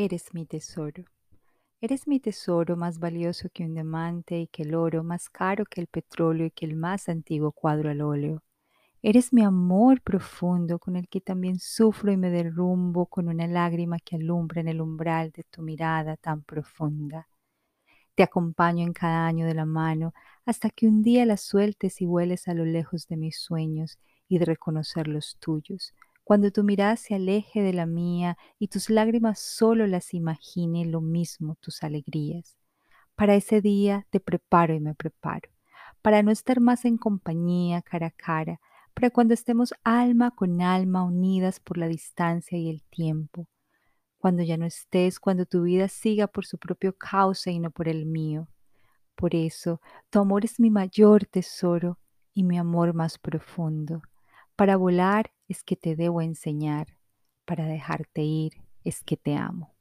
Eres mi tesoro. Eres mi tesoro más valioso que un diamante y que el oro, más caro que el petróleo y que el más antiguo cuadro al óleo. Eres mi amor profundo con el que también sufro y me derrumbo con una lágrima que alumbra en el umbral de tu mirada tan profunda. Te acompaño en cada año de la mano hasta que un día la sueltes y vueles a lo lejos de mis sueños y de reconocer los tuyos, cuando tu mirada se aleje de la mía y tus lágrimas solo las imagine lo mismo tus alegrías. Para ese día te preparo y me preparo, para no estar más en compañía cara a cara, para cuando estemos alma con alma unidas por la distancia y el tiempo, cuando ya no estés, cuando tu vida siga por su propio cauce y no por el mío. Por eso, tu amor es mi mayor tesoro y mi amor más profundo. Para volar es que te debo enseñar, para dejarte ir es que te amo.